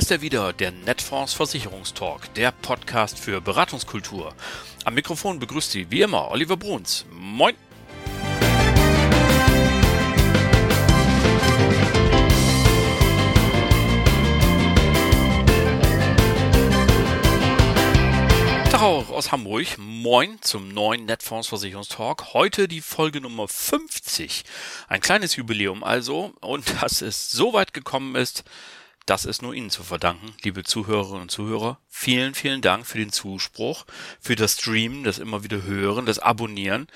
ist er wieder, der Netfonds Versicherungstalk, der Podcast für Beratungskultur. Am Mikrofon begrüßt Sie wie immer Oliver Bruns. Moin! Tag aus Hamburg. Moin zum neuen Netfonds Versicherungstalk. Heute die Folge Nummer 50. Ein kleines Jubiläum also. Und dass es so weit gekommen ist, das ist nur Ihnen zu verdanken, liebe Zuhörerinnen und Zuhörer. Vielen, vielen Dank für den Zuspruch, für das Streamen, das immer wieder Hören, das Abonnieren.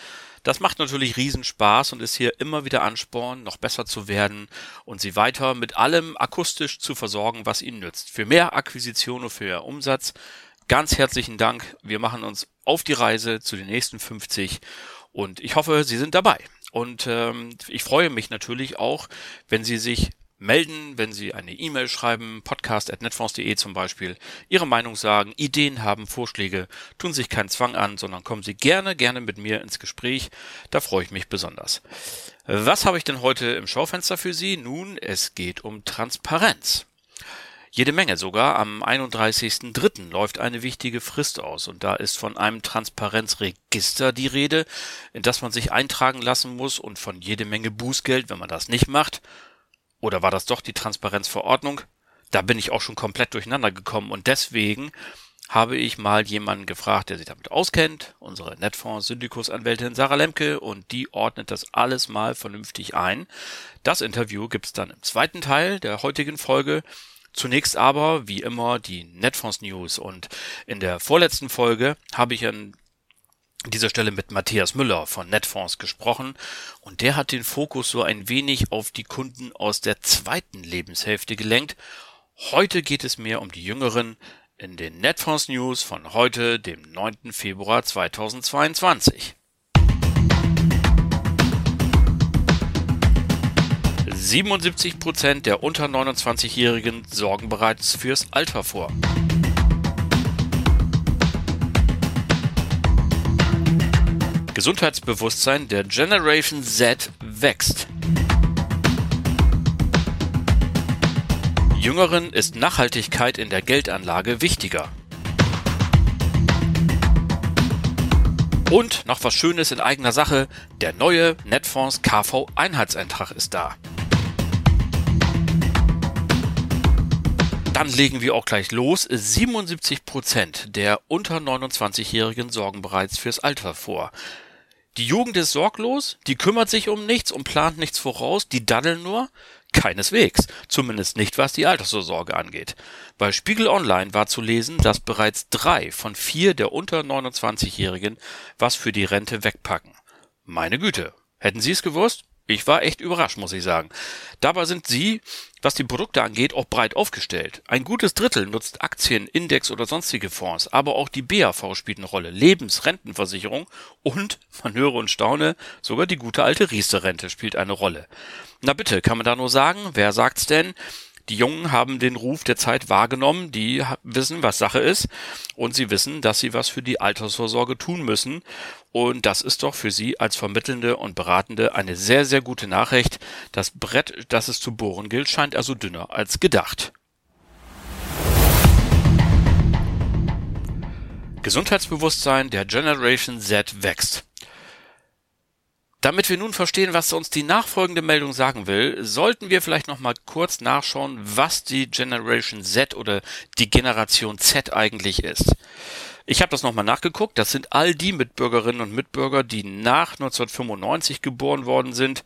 Das macht natürlich Riesenspaß und ist hier immer wieder Ansporn, noch besser zu werden und Sie weiter mit allem akustisch zu versorgen, was Ihnen nützt. Für mehr Akquisition und für mehr Umsatz ganz herzlichen Dank. Wir machen uns auf die Reise zu den nächsten 50 und ich hoffe, Sie sind dabei. Und ähm, ich freue mich natürlich auch, wenn Sie sich melden, wenn Sie eine E-Mail schreiben, podcast.netfonds.de zum Beispiel, Ihre Meinung sagen, Ideen haben, Vorschläge, tun sich keinen Zwang an, sondern kommen Sie gerne, gerne mit mir ins Gespräch. Da freue ich mich besonders. Was habe ich denn heute im Schaufenster für Sie? Nun, es geht um Transparenz. Jede Menge sogar. Am 31.03. läuft eine wichtige Frist aus und da ist von einem Transparenzregister die Rede, in das man sich eintragen lassen muss und von jede Menge Bußgeld, wenn man das nicht macht. Oder war das doch die Transparenzverordnung? Da bin ich auch schon komplett durcheinander gekommen und deswegen habe ich mal jemanden gefragt, der sich damit auskennt, unsere Netfonds-Syndikusanwältin Sarah Lemke, und die ordnet das alles mal vernünftig ein. Das Interview gibt's dann im zweiten Teil der heutigen Folge. Zunächst aber, wie immer, die Netfonds News und in der vorletzten Folge habe ich an dieser Stelle mit Matthias Müller von Netfonds gesprochen und der hat den Fokus so ein wenig auf die Kunden aus der zweiten Lebenshälfte gelenkt. Heute geht es mehr um die Jüngeren in den Netfonds News von heute, dem 9. Februar 2022. 77 Prozent der unter 29-Jährigen sorgen bereits fürs Alter vor. Gesundheitsbewusstsein der Generation Z wächst. Jüngeren ist Nachhaltigkeit in der Geldanlage wichtiger. Und noch was Schönes in eigener Sache, der neue Netfonds KV Einheitseintrag ist da. Dann legen wir auch gleich los. 77 Prozent der unter 29-Jährigen sorgen bereits fürs Alter vor. Die Jugend ist sorglos, die kümmert sich um nichts und plant nichts voraus, die daddeln nur? Keineswegs, zumindest nicht was die Altersvorsorge angeht. Bei Spiegel Online war zu lesen, dass bereits drei von vier der unter 29-Jährigen was für die Rente wegpacken. Meine Güte, hätten Sie es gewusst? Ich war echt überrascht, muss ich sagen. Dabei sind sie, was die Produkte angeht, auch breit aufgestellt. Ein gutes Drittel nutzt Aktien, Index oder sonstige Fonds, aber auch die BAV spielt eine Rolle, Lebensrentenversicherung und, man höre und staune, sogar die gute alte Riester-Rente spielt eine Rolle. Na bitte, kann man da nur sagen, wer sagt's denn? Die Jungen haben den Ruf der Zeit wahrgenommen, die wissen, was Sache ist und sie wissen, dass sie was für die Altersvorsorge tun müssen. Und das ist doch für sie als Vermittelnde und Beratende eine sehr, sehr gute Nachricht. Das Brett, das es zu bohren gilt, scheint also dünner als gedacht. Gesundheitsbewusstsein der Generation Z wächst. Damit wir nun verstehen, was uns die nachfolgende Meldung sagen will, sollten wir vielleicht noch mal kurz nachschauen, was die Generation Z oder die Generation Z eigentlich ist. Ich habe das nochmal nachgeguckt. Das sind all die Mitbürgerinnen und Mitbürger, die nach 1995 geboren worden sind.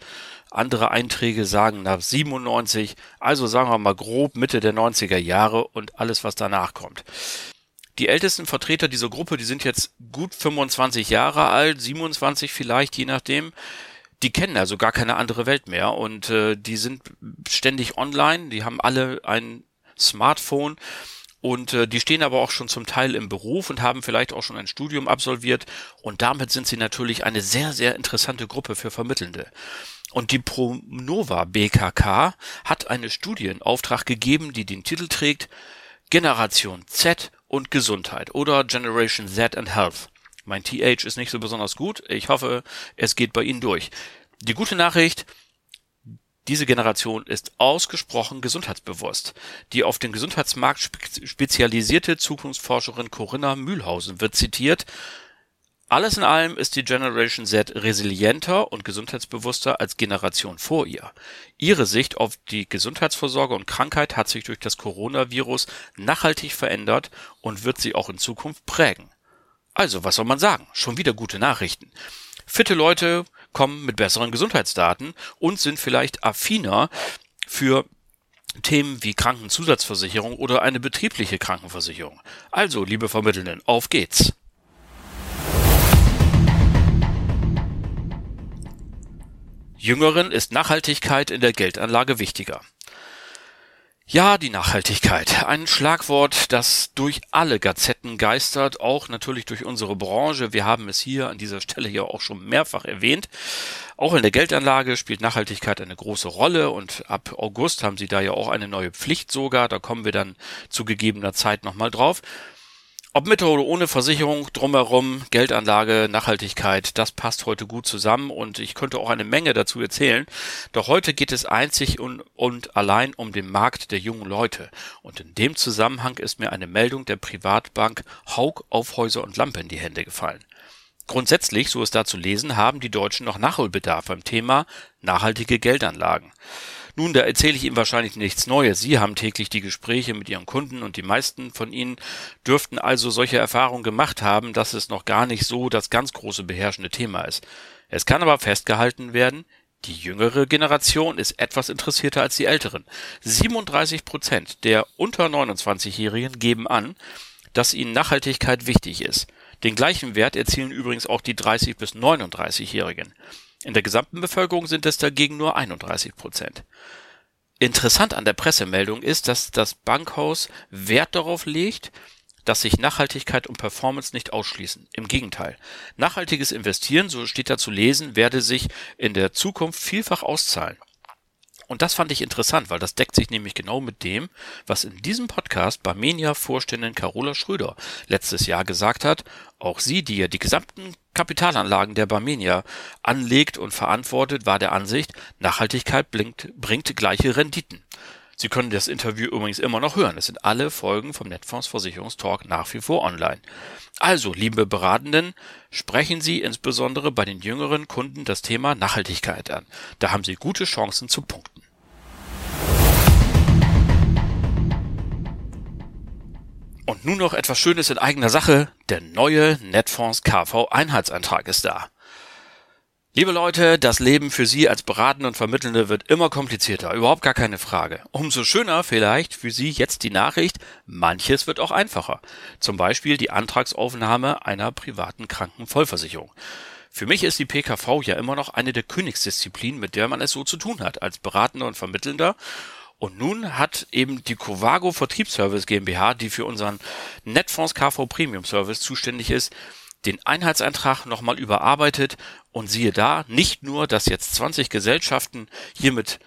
Andere Einträge sagen nach 97, also sagen wir mal grob Mitte der 90er Jahre und alles, was danach kommt. Die ältesten Vertreter dieser Gruppe, die sind jetzt gut 25 Jahre alt, 27 vielleicht, je nachdem. Die kennen also gar keine andere Welt mehr und äh, die sind ständig online, die haben alle ein Smartphone und äh, die stehen aber auch schon zum Teil im Beruf und haben vielleicht auch schon ein Studium absolviert und damit sind sie natürlich eine sehr, sehr interessante Gruppe für Vermittelnde. Und die Pronova BKK hat eine Studie in Auftrag gegeben, die den Titel trägt Generation Z und Gesundheit oder Generation Z and Health. Mein TH ist nicht so besonders gut. Ich hoffe, es geht bei Ihnen durch. Die gute Nachricht, Diese Generation ist ausgesprochen gesundheitsbewusst. Die auf den Gesundheitsmarkt spezialisierte Zukunftsforscherin Corinna Mühlhausen wird zitiert, alles in allem ist die Generation Z resilienter und gesundheitsbewusster als Generation vor ihr. Ihre Sicht auf die Gesundheitsvorsorge und Krankheit hat sich durch das Coronavirus nachhaltig verändert und wird sie auch in Zukunft prägen. Also, was soll man sagen? Schon wieder gute Nachrichten. Fitte Leute kommen mit besseren Gesundheitsdaten und sind vielleicht affiner für Themen wie Krankenzusatzversicherung oder eine betriebliche Krankenversicherung. Also, liebe Vermittelnden, auf geht's! Jüngeren ist Nachhaltigkeit in der Geldanlage wichtiger. Ja, die Nachhaltigkeit. Ein Schlagwort, das durch alle Gazetten geistert, auch natürlich durch unsere Branche. Wir haben es hier an dieser Stelle ja auch schon mehrfach erwähnt. Auch in der Geldanlage spielt Nachhaltigkeit eine große Rolle und ab August haben sie da ja auch eine neue Pflicht sogar. Da kommen wir dann zu gegebener Zeit nochmal drauf. Ob mit oder ohne Versicherung drumherum, Geldanlage, Nachhaltigkeit, das passt heute gut zusammen und ich könnte auch eine Menge dazu erzählen. Doch heute geht es einzig und, und allein um den Markt der jungen Leute. Und in dem Zusammenhang ist mir eine Meldung der Privatbank Haug Aufhäuser und Lampe in die Hände gefallen. Grundsätzlich, so ist da zu lesen, haben die Deutschen noch Nachholbedarf beim Thema nachhaltige Geldanlagen. Nun, da erzähle ich Ihnen wahrscheinlich nichts Neues. Sie haben täglich die Gespräche mit Ihren Kunden und die meisten von Ihnen dürften also solche Erfahrungen gemacht haben, dass es noch gar nicht so das ganz große beherrschende Thema ist. Es kann aber festgehalten werden, die jüngere Generation ist etwas interessierter als die älteren. 37 Prozent der unter 29-Jährigen geben an, dass ihnen Nachhaltigkeit wichtig ist. Den gleichen Wert erzielen übrigens auch die 30 bis 39-Jährigen. In der gesamten Bevölkerung sind es dagegen nur 31 Prozent. Interessant an der Pressemeldung ist, dass das Bankhaus Wert darauf legt, dass sich Nachhaltigkeit und Performance nicht ausschließen. Im Gegenteil. Nachhaltiges Investieren, so steht da zu lesen, werde sich in der Zukunft vielfach auszahlen. Und das fand ich interessant, weil das deckt sich nämlich genau mit dem, was in diesem Podcast Barmenia-Vorständin Carola Schröder letztes Jahr gesagt hat. Auch sie, die ja die gesamten Kapitalanlagen der Barmenia anlegt und verantwortet, war der Ansicht, Nachhaltigkeit bringt, bringt gleiche Renditen. Sie können das Interview übrigens immer noch hören. Es sind alle Folgen vom Netfonds Versicherungstalk nach wie vor online. Also, liebe Beratenden, sprechen Sie insbesondere bei den jüngeren Kunden das Thema Nachhaltigkeit an. Da haben Sie gute Chancen zu punkten. Und nun noch etwas Schönes in eigener Sache. Der neue Netfonds KV Einheitsantrag ist da. Liebe Leute, das Leben für Sie als Beratende und Vermittelnde wird immer komplizierter, überhaupt gar keine Frage. Umso schöner vielleicht für Sie jetzt die Nachricht, manches wird auch einfacher. Zum Beispiel die Antragsaufnahme einer privaten Krankenvollversicherung. Für mich ist die PKV ja immer noch eine der Königsdisziplinen, mit der man es so zu tun hat, als Beratender und Vermittelnder. Und nun hat eben die Covago Vertriebsservice GmbH, die für unseren Netfonds KV Premium Service zuständig ist, den Einheitsantrag nochmal überarbeitet und siehe da, nicht nur, dass jetzt 20 Gesellschaften hiermit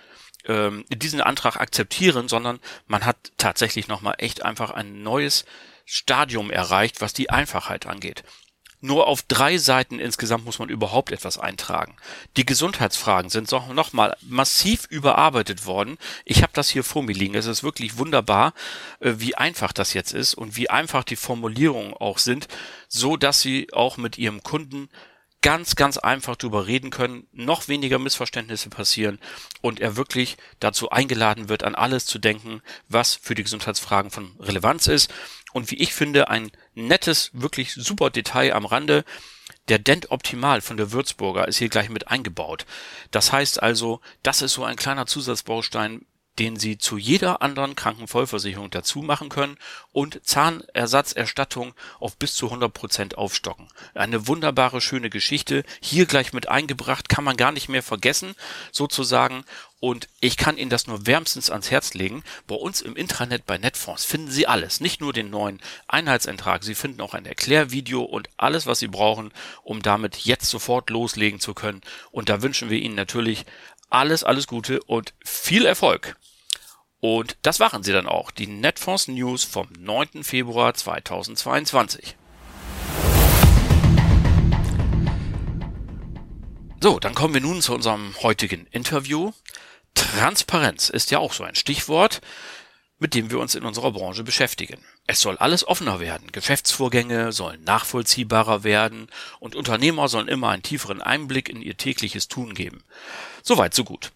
ähm, diesen Antrag akzeptieren, sondern man hat tatsächlich nochmal echt einfach ein neues Stadium erreicht, was die Einfachheit angeht. Nur auf drei Seiten insgesamt muss man überhaupt etwas eintragen. Die Gesundheitsfragen sind noch mal massiv überarbeitet worden. Ich habe das hier vor mir liegen. Es ist wirklich wunderbar, äh, wie einfach das jetzt ist und wie einfach die Formulierungen auch sind, so dass sie auch mit ihrem Kunden ganz, ganz einfach drüber reden können, noch weniger Missverständnisse passieren und er wirklich dazu eingeladen wird, an alles zu denken, was für die Gesundheitsfragen von Relevanz ist und wie ich finde, ein nettes, wirklich super Detail am Rande. Der Dent Optimal von der Würzburger ist hier gleich mit eingebaut. Das heißt also, das ist so ein kleiner Zusatzbaustein, den Sie zu jeder anderen Krankenvollversicherung dazu machen können und Zahnersatzerstattung auf bis zu 100 Prozent aufstocken. Eine wunderbare, schöne Geschichte. Hier gleich mit eingebracht, kann man gar nicht mehr vergessen, sozusagen. Und ich kann Ihnen das nur wärmstens ans Herz legen. Bei uns im Intranet bei Netfonds finden Sie alles. Nicht nur den neuen Einheitsantrag. Sie finden auch ein Erklärvideo und alles, was Sie brauchen, um damit jetzt sofort loslegen zu können. Und da wünschen wir Ihnen natürlich alles, alles Gute und viel Erfolg. Und das waren sie dann auch, die Netfonds News vom 9. Februar 2022. So, dann kommen wir nun zu unserem heutigen Interview. Transparenz ist ja auch so ein Stichwort, mit dem wir uns in unserer Branche beschäftigen. Es soll alles offener werden, Geschäftsvorgänge sollen nachvollziehbarer werden und Unternehmer sollen immer einen tieferen Einblick in ihr tägliches Tun geben. Soweit, so gut.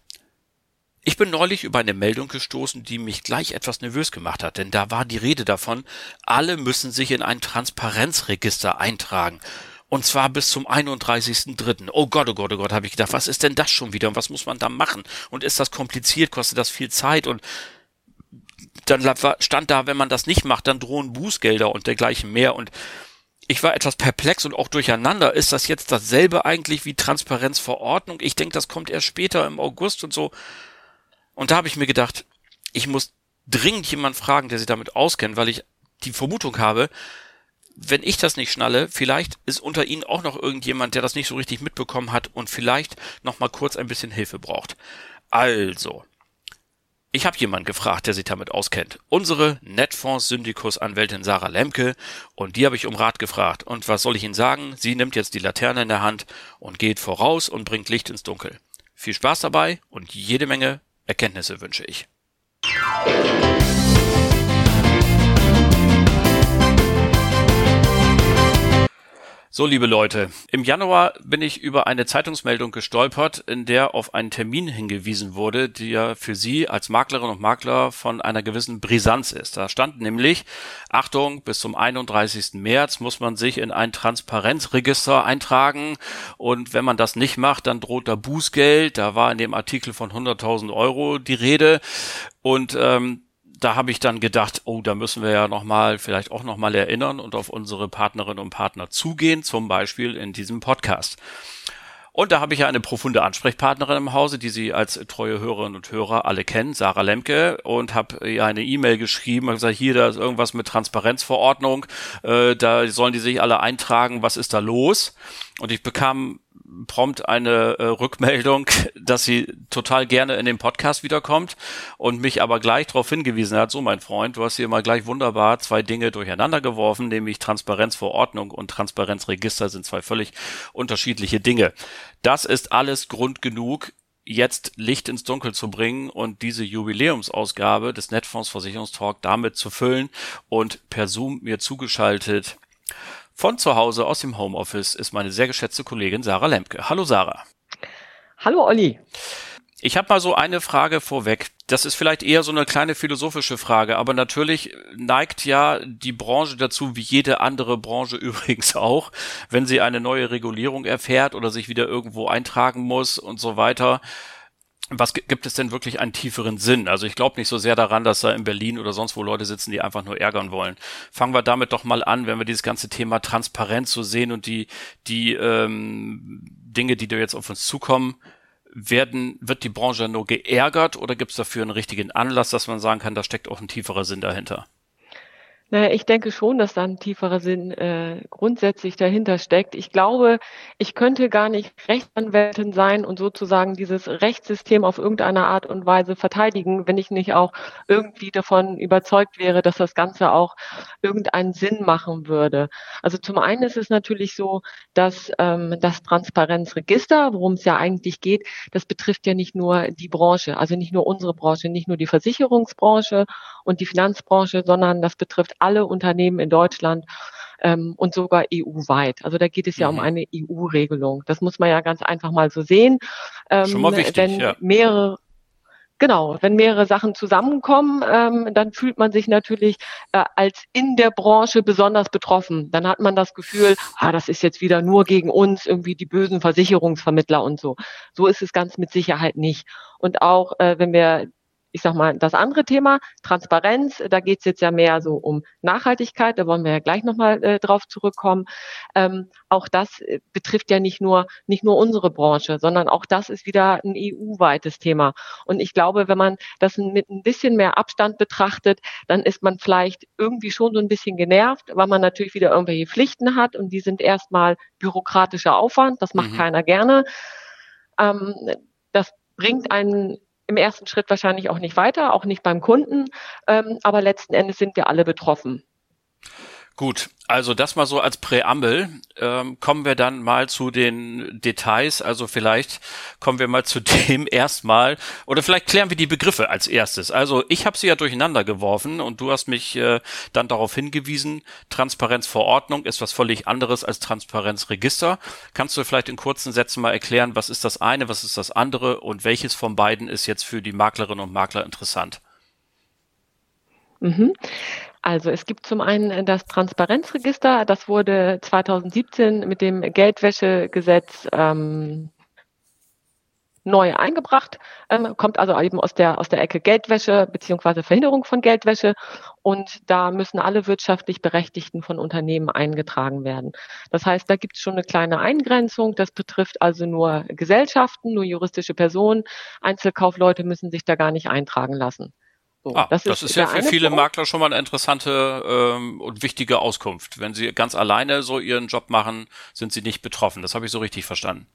Ich bin neulich über eine Meldung gestoßen, die mich gleich etwas nervös gemacht hat, denn da war die Rede davon, alle müssen sich in ein Transparenzregister eintragen. Und zwar bis zum 31.3. Oh Gott, oh Gott, oh Gott, habe ich gedacht, was ist denn das schon wieder und was muss man da machen? Und ist das kompliziert, kostet das viel Zeit und dann stand da, wenn man das nicht macht, dann drohen Bußgelder und dergleichen mehr und ich war etwas perplex und auch durcheinander. Ist das jetzt dasselbe eigentlich wie Transparenzverordnung? Ich denke, das kommt erst später im August und so. Und da habe ich mir gedacht, ich muss dringend jemand fragen, der sich damit auskennt, weil ich die Vermutung habe, wenn ich das nicht schnalle, vielleicht ist unter Ihnen auch noch irgendjemand, der das nicht so richtig mitbekommen hat und vielleicht noch mal kurz ein bisschen Hilfe braucht. Also, ich habe jemanden gefragt, der sich damit auskennt. Unsere Netfonds-Syndikus-Anwältin Sarah Lemke und die habe ich um Rat gefragt. Und was soll ich Ihnen sagen? Sie nimmt jetzt die Laterne in der Hand und geht voraus und bringt Licht ins Dunkel. Viel Spaß dabei und jede Menge Erkenntnisse wünsche ich. So, liebe Leute, im Januar bin ich über eine Zeitungsmeldung gestolpert, in der auf einen Termin hingewiesen wurde, der für Sie als Maklerin und Makler von einer gewissen Brisanz ist. Da stand nämlich, Achtung, bis zum 31. März muss man sich in ein Transparenzregister eintragen und wenn man das nicht macht, dann droht da Bußgeld. Da war in dem Artikel von 100.000 Euro die Rede und ähm, da habe ich dann gedacht, oh, da müssen wir ja nochmal, vielleicht auch nochmal erinnern und auf unsere Partnerinnen und Partner zugehen, zum Beispiel in diesem Podcast. Und da habe ich ja eine profunde Ansprechpartnerin im Hause, die Sie als treue Hörerinnen und Hörer alle kennen, Sarah Lemke, und habe ihr eine E-Mail geschrieben und gesagt, hier, da ist irgendwas mit Transparenzverordnung, äh, da sollen die sich alle eintragen, was ist da los? Und ich bekam prompt eine äh, Rückmeldung, dass sie total gerne in den Podcast wiederkommt und mich aber gleich darauf hingewiesen hat, so mein Freund, du hast hier mal gleich wunderbar zwei Dinge durcheinander geworfen, nämlich Transparenzverordnung und Transparenzregister sind zwei völlig unterschiedliche Dinge. Das ist alles Grund genug, jetzt Licht ins Dunkel zu bringen und diese Jubiläumsausgabe des Netfonds Versicherungstalk damit zu füllen und per Zoom mir zugeschaltet von zu Hause aus dem Homeoffice ist meine sehr geschätzte Kollegin Sarah Lemke. Hallo Sarah. Hallo Olli. Ich habe mal so eine Frage vorweg. Das ist vielleicht eher so eine kleine philosophische Frage, aber natürlich neigt ja die Branche dazu, wie jede andere Branche übrigens auch, wenn sie eine neue Regulierung erfährt oder sich wieder irgendwo eintragen muss und so weiter, was gibt es denn wirklich einen tieferen Sinn? Also ich glaube nicht so sehr daran, dass da in Berlin oder sonst wo Leute sitzen, die einfach nur ärgern wollen. Fangen wir damit doch mal an, wenn wir dieses ganze Thema Transparenz so sehen und die die ähm, Dinge, die da jetzt auf uns zukommen, werden wird die Branche nur geärgert oder gibt es dafür einen richtigen Anlass, dass man sagen kann, da steckt auch ein tieferer Sinn dahinter? Naja, ich denke schon, dass da ein tieferer Sinn äh, grundsätzlich dahinter steckt. Ich glaube, ich könnte gar nicht Rechtsanwältin sein und sozusagen dieses Rechtssystem auf irgendeine Art und Weise verteidigen, wenn ich nicht auch irgendwie davon überzeugt wäre, dass das Ganze auch irgendeinen Sinn machen würde. Also zum einen ist es natürlich so, dass ähm, das Transparenzregister, worum es ja eigentlich geht, das betrifft ja nicht nur die Branche, also nicht nur unsere Branche, nicht nur die Versicherungsbranche und die Finanzbranche, sondern das betrifft alle Unternehmen in Deutschland ähm, und sogar EU-weit. Also da geht es ja mhm. um eine EU-Regelung. Das muss man ja ganz einfach mal so sehen. Ähm, Schon mal wichtig, wenn ja. mehrere Genau, wenn mehrere Sachen zusammenkommen, ähm, dann fühlt man sich natürlich äh, als in der Branche besonders betroffen. Dann hat man das Gefühl, ah, das ist jetzt wieder nur gegen uns, irgendwie die bösen Versicherungsvermittler und so. So ist es ganz mit Sicherheit nicht. Und auch äh, wenn wir ich sag mal, das andere Thema, Transparenz, da geht es jetzt ja mehr so um Nachhaltigkeit, da wollen wir ja gleich nochmal äh, drauf zurückkommen. Ähm, auch das äh, betrifft ja nicht nur, nicht nur unsere Branche, sondern auch das ist wieder ein EU-weites Thema. Und ich glaube, wenn man das mit ein bisschen mehr Abstand betrachtet, dann ist man vielleicht irgendwie schon so ein bisschen genervt, weil man natürlich wieder irgendwelche Pflichten hat und die sind erstmal bürokratischer Aufwand, das macht mhm. keiner gerne. Ähm, das bringt einen im ersten Schritt wahrscheinlich auch nicht weiter, auch nicht beim Kunden, ähm, aber letzten Endes sind wir alle betroffen. Gut, also das mal so als Präambel. Ähm, kommen wir dann mal zu den Details. Also vielleicht kommen wir mal zu dem erstmal oder vielleicht klären wir die Begriffe als erstes. Also ich habe sie ja durcheinander geworfen und du hast mich äh, dann darauf hingewiesen, Transparenzverordnung ist was völlig anderes als Transparenzregister. Kannst du vielleicht in kurzen Sätzen mal erklären, was ist das eine, was ist das andere und welches von beiden ist jetzt für die Maklerinnen und Makler interessant? Mhm. Also es gibt zum einen das Transparenzregister, das wurde 2017 mit dem Geldwäschegesetz ähm, neu eingebracht, ähm, kommt also eben aus der, aus der Ecke Geldwäsche beziehungsweise Verhinderung von Geldwäsche. Und da müssen alle wirtschaftlich Berechtigten von Unternehmen eingetragen werden. Das heißt, da gibt es schon eine kleine Eingrenzung. Das betrifft also nur Gesellschaften, nur juristische Personen. Einzelkaufleute müssen sich da gar nicht eintragen lassen. So, ah, das, das ist, ist ja für viele Punkt. Makler schon mal eine interessante ähm, und wichtige Auskunft. Wenn sie ganz alleine so ihren Job machen, sind sie nicht betroffen. Das habe ich so richtig verstanden.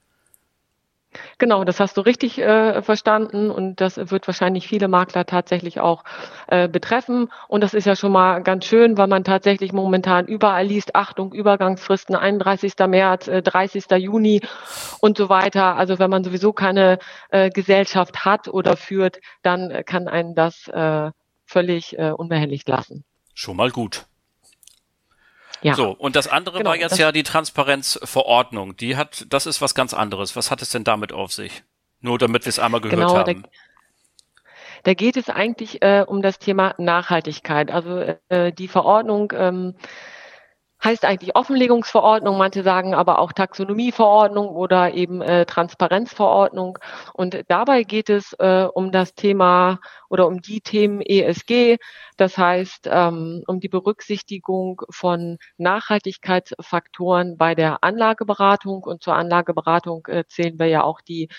Genau, das hast du richtig äh, verstanden und das wird wahrscheinlich viele Makler tatsächlich auch äh, betreffen. Und das ist ja schon mal ganz schön, weil man tatsächlich momentan überall liest, Achtung, Übergangsfristen 31. März, äh, 30. Juni und so weiter. Also wenn man sowieso keine äh, Gesellschaft hat oder führt, dann kann einen das äh, völlig äh, unbehelligt lassen. Schon mal gut. Ja. So, und das andere genau, war jetzt ja die Transparenzverordnung. Die hat, das ist was ganz anderes. Was hat es denn damit auf sich? Nur damit wir es einmal gehört genau, haben. Da, da geht es eigentlich äh, um das Thema Nachhaltigkeit. Also äh, die Verordnung ähm, heißt eigentlich Offenlegungsverordnung, manche sagen aber auch Taxonomieverordnung oder eben äh, Transparenzverordnung. Und dabei geht es äh, um das Thema oder um die Themen ESG, das heißt ähm, um die Berücksichtigung von Nachhaltigkeitsfaktoren bei der Anlageberatung. Und zur Anlageberatung äh, zählen wir ja auch die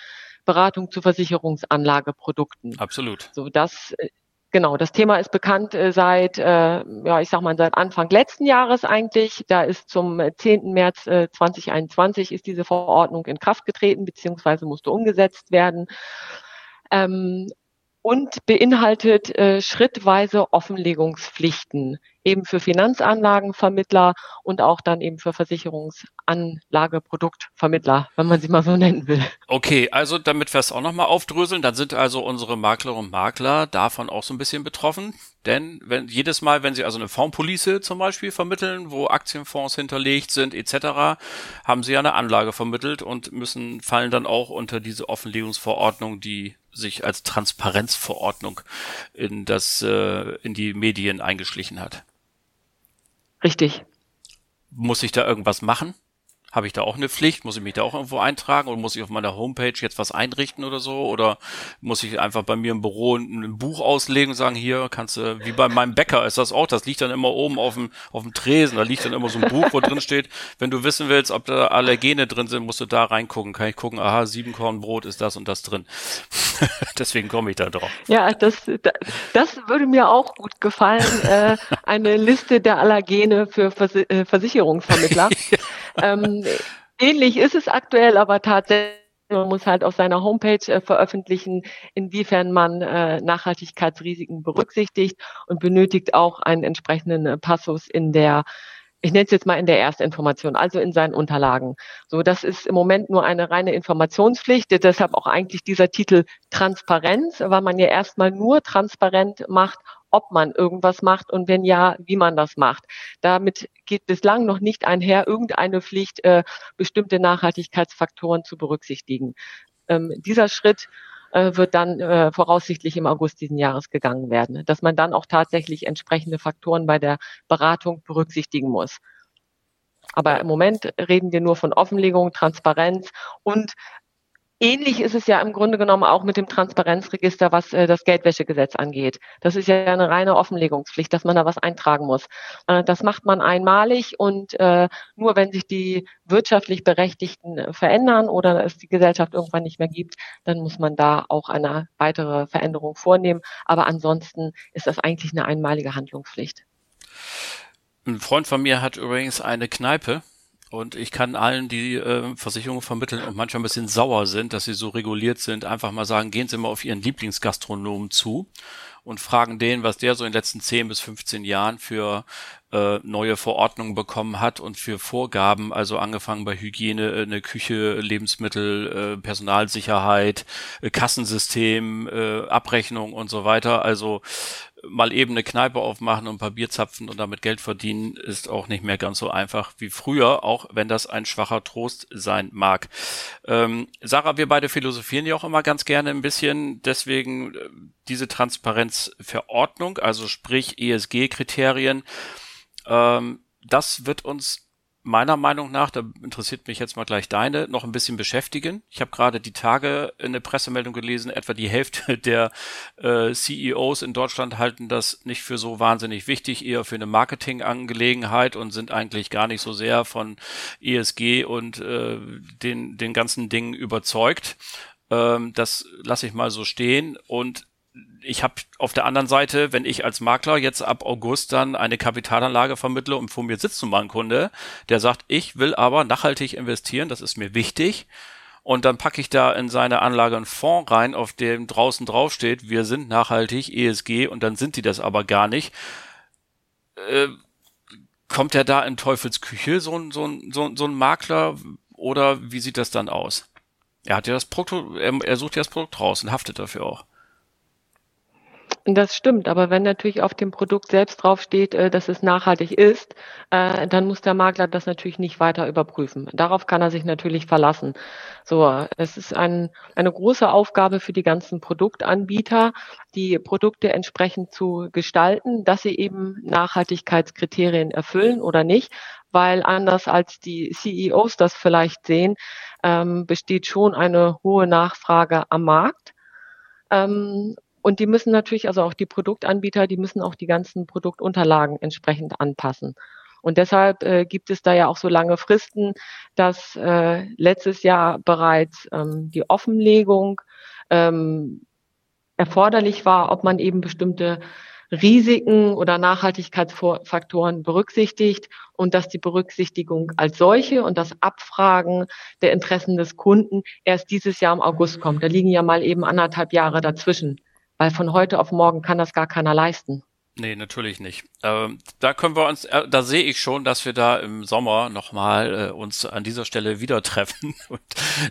Beratung zu Versicherungsanlageprodukten. Absolut. So, das äh, Genau, das Thema ist bekannt äh, seit, äh, ja, ich sag mal, seit Anfang letzten Jahres eigentlich. Da ist zum 10. März äh, 2021 ist diese Verordnung in Kraft getreten, beziehungsweise musste umgesetzt werden. Ähm, und beinhaltet äh, schrittweise Offenlegungspflichten eben für Finanzanlagenvermittler und auch dann eben für Versicherungsanlageproduktvermittler, wenn man sie mal so nennen will. Okay, also damit wir es auch nochmal aufdröseln, dann sind also unsere Maklerinnen und Makler davon auch so ein bisschen betroffen. Denn wenn jedes Mal, wenn sie also eine Fondspolice zum Beispiel vermitteln, wo Aktienfonds hinterlegt sind etc., haben sie ja eine Anlage vermittelt und müssen fallen dann auch unter diese Offenlegungsverordnung, die sich als Transparenzverordnung in das äh, in die Medien eingeschlichen hat. Richtig. Muss ich da irgendwas machen? Habe ich da auch eine Pflicht? Muss ich mich da auch irgendwo eintragen oder muss ich auf meiner Homepage jetzt was einrichten oder so? Oder muss ich einfach bei mir im Büro ein, Buch auslegen und sagen, hier kannst du, wie bei meinem Bäcker ist das auch, das liegt dann immer oben auf dem, auf dem Tresen, da liegt dann immer so ein Buch, wo drin steht, wenn du wissen willst, ob da Allergene drin sind, musst du da reingucken. Kann ich gucken, aha, Siebenkornbrot ist das und das drin. Deswegen komme ich da drauf. Ja, das, das würde mir auch gut gefallen. äh, eine Liste der Allergene für Vers äh, Versicherungsvermittler. ähm, ähnlich ist es aktuell, aber tatsächlich man muss halt auf seiner Homepage äh, veröffentlichen, inwiefern man äh, Nachhaltigkeitsrisiken berücksichtigt und benötigt auch einen entsprechenden äh, Passus in der ich nenne es jetzt mal in der Erstinformation, also in seinen Unterlagen. So, das ist im Moment nur eine reine Informationspflicht, deshalb auch eigentlich dieser Titel Transparenz, weil man ja erstmal nur transparent macht, ob man irgendwas macht und wenn ja, wie man das macht. Damit geht bislang noch nicht einher irgendeine Pflicht, äh, bestimmte Nachhaltigkeitsfaktoren zu berücksichtigen. Ähm, dieser Schritt äh, wird dann äh, voraussichtlich im August diesen Jahres gegangen werden, dass man dann auch tatsächlich entsprechende Faktoren bei der Beratung berücksichtigen muss. Aber im Moment reden wir nur von Offenlegung, Transparenz und Ähnlich ist es ja im Grunde genommen auch mit dem Transparenzregister, was äh, das Geldwäschegesetz angeht. Das ist ja eine reine Offenlegungspflicht, dass man da was eintragen muss. Äh, das macht man einmalig und äh, nur wenn sich die wirtschaftlich Berechtigten verändern oder es die Gesellschaft irgendwann nicht mehr gibt, dann muss man da auch eine weitere Veränderung vornehmen. Aber ansonsten ist das eigentlich eine einmalige Handlungspflicht. Ein Freund von mir hat übrigens eine Kneipe Und ich kann allen, die äh, Versicherungen vermitteln und manchmal ein bisschen sauer sind, dass sie so reguliert sind, einfach mal sagen, gehen Sie mal auf Ihren Lieblingsgastronomen zu und fragen den, was der so in den letzten 10 bis 15 Jahren für äh, neue Verordnungen bekommen hat und für Vorgaben, also angefangen bei Hygiene, äh, eine Küche, Lebensmittel, äh, Personalsicherheit, äh, Kassensystem, äh, Abrechnung und so weiter. Also mal eben eine Kneipe aufmachen und ein paar Bier zapfen und damit Geld verdienen, ist auch nicht mehr ganz so einfach wie früher, auch wenn das ein schwacher Trost sein mag. Ähm, Sarah, wir beide philosophieren ja auch immer ganz gerne ein bisschen, deswegen äh, diese Transparenzverordnung, also sprich ESG-Kriterien, ähm, das wird uns meiner Meinung nach, da interessiert mich jetzt mal gleich deine, noch ein bisschen beschäftigen. Ich habe gerade die Tage eine Pressemeldung gelesen, etwa die Hälfte der äh, CEOs in Deutschland halten das nicht für so wahnsinnig wichtig, eher für eine Marketingangelegenheit und sind eigentlich gar nicht so sehr von ESG und äh, den, den ganzen Dingen überzeugt. Ähm, das lasse ich mal so stehen und ich habe auf der anderen Seite, wenn ich als Makler jetzt ab August dann eine Kapitalanlage vermittle und vor mir sitzt nun mal ein Kunde, der sagt, ich will aber nachhaltig investieren, das ist mir wichtig. Und dann packe ich da in seine Anlage einen Fonds rein, auf dem draußen draufsteht, wir sind nachhaltig, ESG, und dann sind die das aber gar nicht. Äh, kommt er da in Teufelsküche, so ein, so ein, so ein, so ein Makler, oder wie sieht das dann aus? Er hat ja das Produkt, er, er sucht ja das Produkt raus und haftet dafür auch. Das stimmt, aber wenn natürlich auf dem Produkt selbst draufsteht, äh, dass es nachhaltig ist, äh, dann muss der Makler das natürlich nicht weiter überprüfen. Darauf kann er sich natürlich verlassen. So, es ist ein, eine große Aufgabe für die ganzen Produktanbieter, die Produkte entsprechend zu gestalten, dass sie eben Nachhaltigkeitskriterien erfüllen oder nicht, weil anders als die CEOs das vielleicht sehen, ähm, besteht schon eine hohe Nachfrage am Markt. Und die müssen natürlich, also auch die Produktanbieter, die müssen auch die ganzen Produktunterlagen entsprechend anpassen. Und deshalb äh, gibt es da ja auch so lange Fristen, dass äh, letztes Jahr bereits ähm, die Offenlegung ähm, erforderlich war, ob man eben bestimmte Risiken oder Nachhaltigkeitsfaktoren berücksichtigt und dass die Berücksichtigung als solche und das Abfragen der Interessen des Kunden erst dieses Jahr im August kommt. Da liegen ja mal eben anderthalb Jahre dazwischen weil von heute auf morgen kann das gar keiner leisten. Nee, natürlich nicht. Ähm, da können wir uns, äh, da sehe ich schon, dass wir da im Sommer nochmal äh, uns an dieser Stelle wieder treffen und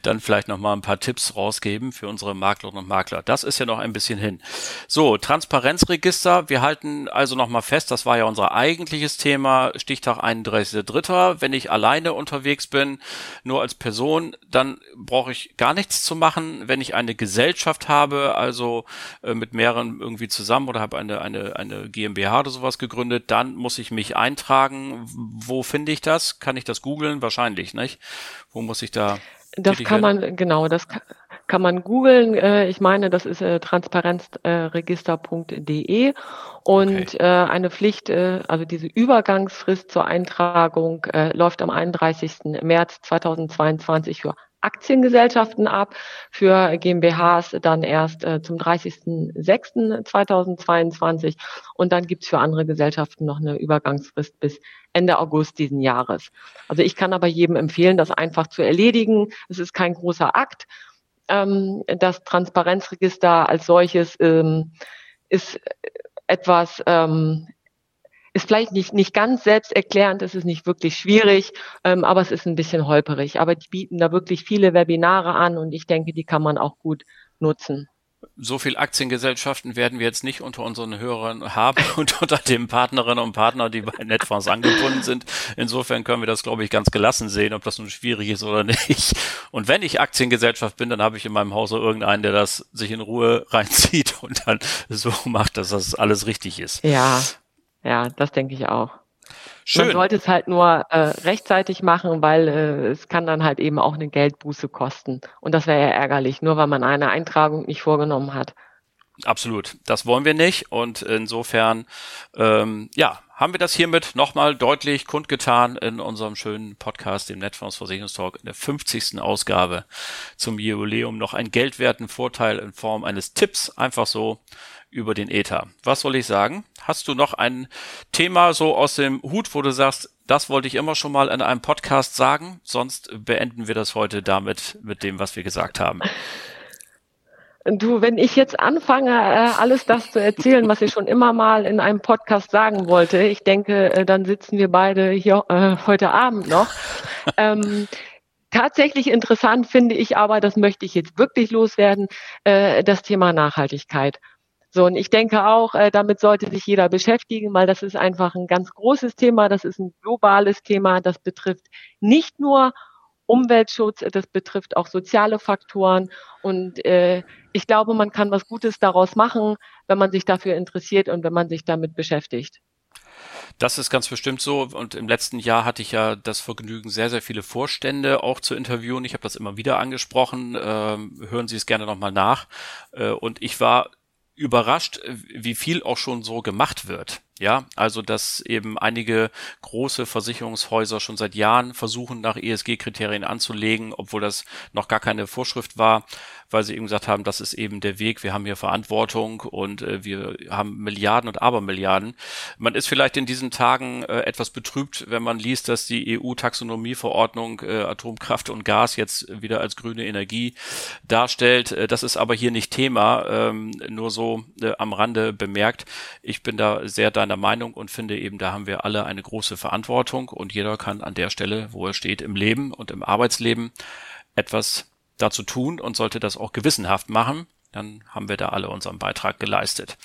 dann vielleicht nochmal ein paar Tipps rausgeben für unsere Maklerinnen und Makler. Das ist ja noch ein bisschen hin. So, Transparenzregister. Wir halten also nochmal fest, das war ja unser eigentliches Thema, Stichtag 31.3. Wenn ich alleine unterwegs bin, nur als Person, dann brauche ich gar nichts zu machen. Wenn ich eine Gesellschaft habe, also äh, mit mehreren irgendwie zusammen oder habe eine, eine, eine GmbH oder sowas gegründet, dann muss ich mich eintragen. Wo finde ich das? Kann ich das googeln? Wahrscheinlich, nicht? Wo muss ich da? Das kann werden? man, genau, das kann, man googeln. Äh, ich meine, das ist äh, transparenzregister.de und okay. äh, eine Pflicht, also diese Übergangsfrist zur Eintragung läuft am 31. März 2022 für Aktiengesellschaften ab, für GmbHs dann erst äh, zum 30.06.2022 und dann gibt's für andere Gesellschaften noch eine Übergangsfrist bis Ende August diesen Jahres. Also ich kann aber jedem empfehlen, das einfach zu erledigen. Es ist kein großer Akt. Ähm, das Transparenzregister als solches ähm, ist etwas ähm, ist vielleicht nicht, nicht ganz selbsterklärend, es ist nicht wirklich schwierig, ähm, aber es ist ein bisschen holperig. Aber die bieten da wirklich viele Webinare an und ich denke, die kann man auch gut nutzen. So viel Aktiengesellschaften werden wir jetzt nicht unter unseren Hörern haben und unter den Partnerinnen und Partnern, die bei Netfonds angebunden sind. Insofern können wir das, glaube ich, ganz gelassen sehen, ob das nun schwierig ist oder nicht. Und wenn ich Aktiengesellschaft bin, dann habe ich in meinem Hause irgendeinen, der das sich in Ruhe reinzieht und dann so macht, dass das alles richtig ist. Ja, ja, das denke ich auch. Schön. Man sollte es halt nur äh, rechtzeitig machen, weil äh, es kann dann halt eben auch eine Geldbuße kosten. Und das wäre ja ärgerlich, nur weil man eine Eintragung nicht vorgenommen hat. Absolut, das wollen wir nicht. Und insofern, ähm, ja, haben wir das hiermit nochmal deutlich kundgetan in unserem schönen Podcast, dem Netfonds Versicherungstalk, in der 50. Ausgabe zum Jubiläum noch einen geldwerten Vorteil in Form eines Tipps, einfach so über den Ether. Was soll ich sagen? Hast du noch ein Thema so aus dem Hut, wo du sagst, Das wollte ich immer schon mal in einem Podcast sagen. Sonst beenden wir das heute damit mit dem, was wir gesagt haben. Du, wenn ich jetzt anfange, äh, alles das zu erzählen, was ich schon immer mal in einem Podcast sagen wollte, ich denke, äh, dann sitzen wir beide hier äh, heute Abend noch. Ähm, tatsächlich interessant finde ich aber, das möchte ich jetzt wirklich loswerden, äh, das Thema Nachhaltigkeit. So, und ich denke auch, äh, damit sollte sich jeder beschäftigen, weil das ist einfach ein ganz großes Thema, das ist ein globales Thema, das betrifft nicht nur Umweltschutz, das betrifft auch soziale Faktoren. Und äh, ich glaube, man kann was Gutes daraus machen, wenn man sich dafür interessiert und wenn man sich damit beschäftigt. Das ist ganz bestimmt so. Und im letzten Jahr hatte ich ja das Vergnügen, sehr, sehr viele Vorstände auch zu interviewen. Ich habe das immer wieder angesprochen. Ähm, hören Sie es gerne nochmal nach. Äh, und ich war überrascht, wie viel auch schon so gemacht wird. Ja, also dass eben einige große Versicherungshäuser schon seit Jahren versuchen, nach ESG-Kriterien anzulegen, obwohl das noch gar keine Vorschrift war, weil sie eben gesagt haben, das ist eben der Weg, wir haben hier Verantwortung und äh, wir haben Milliarden und Abermilliarden. Man ist vielleicht in diesen Tagen äh, etwas betrübt, wenn man liest, dass die EU-Taxonomieverordnung äh, Atomkraft und Gas jetzt wieder als grüne Energie darstellt. Äh, das ist aber hier nicht Thema, ähm, nur so äh, am Rande bemerkt. Ich bin da sehr deiner Meinung und finde eben, da haben wir alle eine große Verantwortung und jeder kann an der Stelle, wo er steht im Leben und im Arbeitsleben, etwas dazu tun und sollte das auch gewissenhaft machen. Dann haben wir da alle unseren Beitrag geleistet.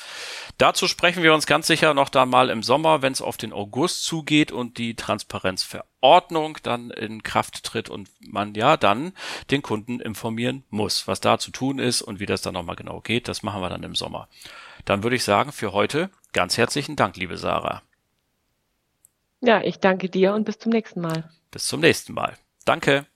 Dazu sprechen wir uns ganz sicher noch da mal im Sommer, wenn es auf den August zugeht und die Transparenzverordnung dann in Kraft tritt und man ja dann den Kunden informieren muss, was da zu tun ist und wie das dann nochmal genau geht. Das machen wir dann im Sommer. Dann würde ich sagen, für heute ganz herzlichen Dank, liebe Sarah. Ja, ich danke dir und bis zum nächsten Mal. Bis zum nächsten Mal. Danke.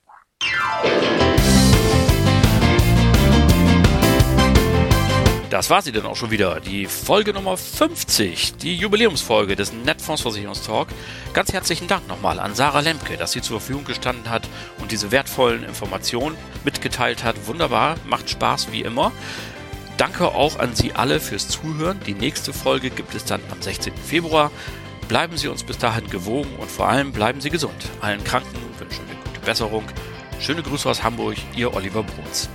Das war sie dann auch schon wieder, die Folge Nummer 50, die Jubiläumsfolge des Netfondsversicherungstalk. Ganz herzlichen Dank nochmal an Sarah Lemke, dass sie zur Verfügung gestanden hat und diese wertvollen Informationen mitgeteilt hat. Wunderbar, macht Spaß wie immer. Danke auch an Sie alle fürs Zuhören. Die nächste Folge gibt es dann am 16. Februar. Bleiben Sie uns bis dahin gewogen und vor allem bleiben Sie gesund. Allen Kranken wünschen wir gute Besserung. Schöne Grüße aus Hamburg, Ihr Oliver Bruns.